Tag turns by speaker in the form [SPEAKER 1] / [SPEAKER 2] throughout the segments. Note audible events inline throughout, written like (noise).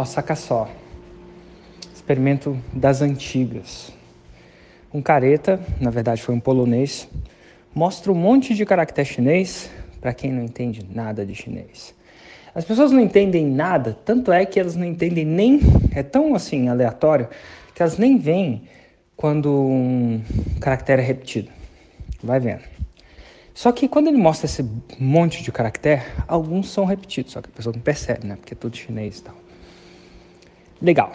[SPEAKER 1] Ó, saca só. Experimento das antigas. Um careta, na verdade foi um polonês, mostra um monte de caractere chinês para quem não entende nada de chinês. As pessoas não entendem nada, tanto é que elas não entendem nem. É tão assim aleatório que elas nem veem quando um caractere é repetido. Vai vendo. Só que quando ele mostra esse monte de caractere, alguns são repetidos, só que a pessoa não percebe, né? Porque é tudo chinês e tal. Legal.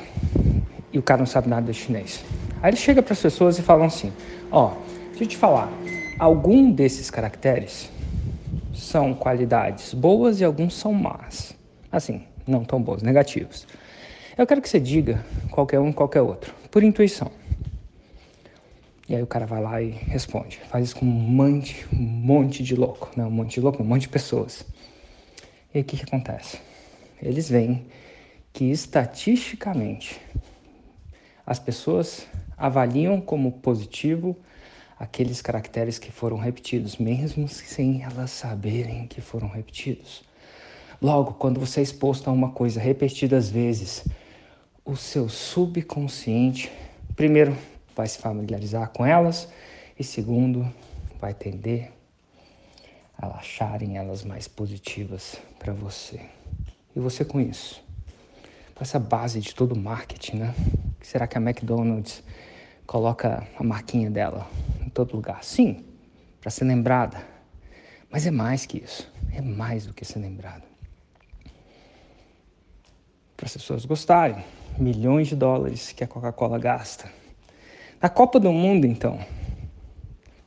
[SPEAKER 1] E o cara não sabe nada de chinês. Aí ele chega para as pessoas e fala assim: Ó, deixa eu te falar, algum desses caracteres são qualidades boas e alguns são más. Assim, não tão boas, negativos. Eu quero que você diga qualquer um qualquer outro, por intuição. E aí o cara vai lá e responde. Faz isso com um monte, um monte de louco. Não, um monte de louco, um monte de pessoas. E aí o que, que acontece? Eles veem que estatisticamente as pessoas avaliam como positivo aqueles caracteres que foram repetidos, mesmo sem elas saberem que foram repetidos. Logo, quando você é exposto a uma coisa repetidas vezes, o seu subconsciente, primeiro, vai se familiarizar com elas e segundo, vai tender a acharem elas mais positivas para você. E você com isso? Com essa base de todo o marketing, né? Será que a McDonald's coloca a marquinha dela em todo lugar? Sim, para ser lembrada. Mas é mais que isso. É mais do que ser lembrada. Para as pessoas gostarem. Milhões de dólares que a Coca-Cola gasta. Na Copa do Mundo, então.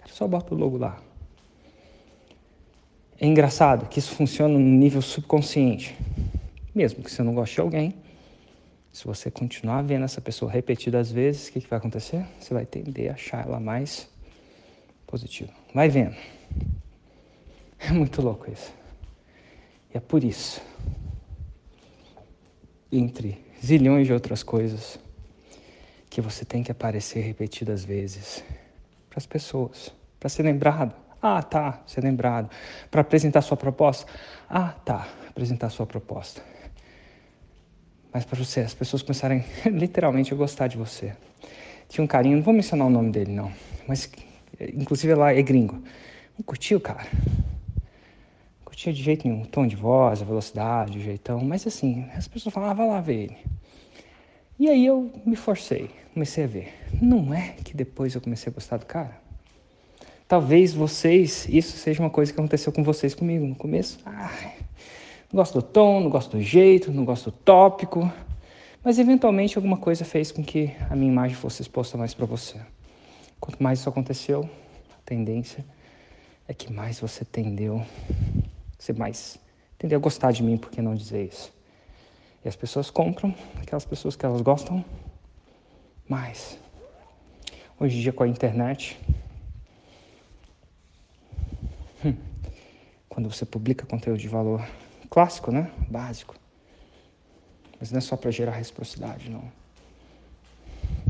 [SPEAKER 1] Só bota o logo lá. É engraçado que isso funciona no nível subconsciente. Mesmo que você não goste de alguém, se você continuar vendo essa pessoa repetidas vezes, o que, que vai acontecer? Você vai tender a achar ela mais positiva. Vai vendo. (laughs) É muito louco isso. E é por isso, entre zilhões de outras coisas, que você tem que aparecer repetidas vezes para as pessoas, para ser lembrado. Ah, tá, ser lembrado. Para apresentar sua proposta. Ah, tá, apresentar sua proposta mas para você, as pessoas começarem (laughs) literalmente a gostar de você. Tinha um carinho, não vou mencionar o nome dele não, mas inclusive lá é gringo. Não curtiu, cara? Não curtia de jeito nenhum, o tom de voz, a velocidade, o jeitão, mas assim, as pessoas falavam, ah, vai lá ver ele. E aí eu me forcei, comecei a ver. Não é que depois eu comecei a gostar do cara? Talvez vocês, isso seja uma coisa que aconteceu com vocês comigo no começo. Ai, não gosto do tom, não gosto do jeito, não gosto do tópico, mas eventualmente alguma coisa fez com que a minha imagem fosse exposta mais para você. Quanto mais isso aconteceu, a tendência é que mais você tendeu, você mais tendeu a gostar de mim, por que não dizer isso? E as pessoas compram aquelas pessoas que elas gostam mais. Hoje em dia com a internet, hum, quando você publica conteúdo de valor, clássico, né? Básico. Mas não é só para gerar reciprocidade, não.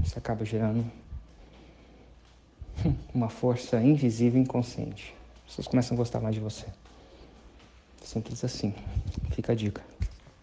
[SPEAKER 1] Isso acaba gerando (laughs) uma força invisível e inconsciente. As pessoas começam a gostar mais de você. Simples assim. Fica a dica.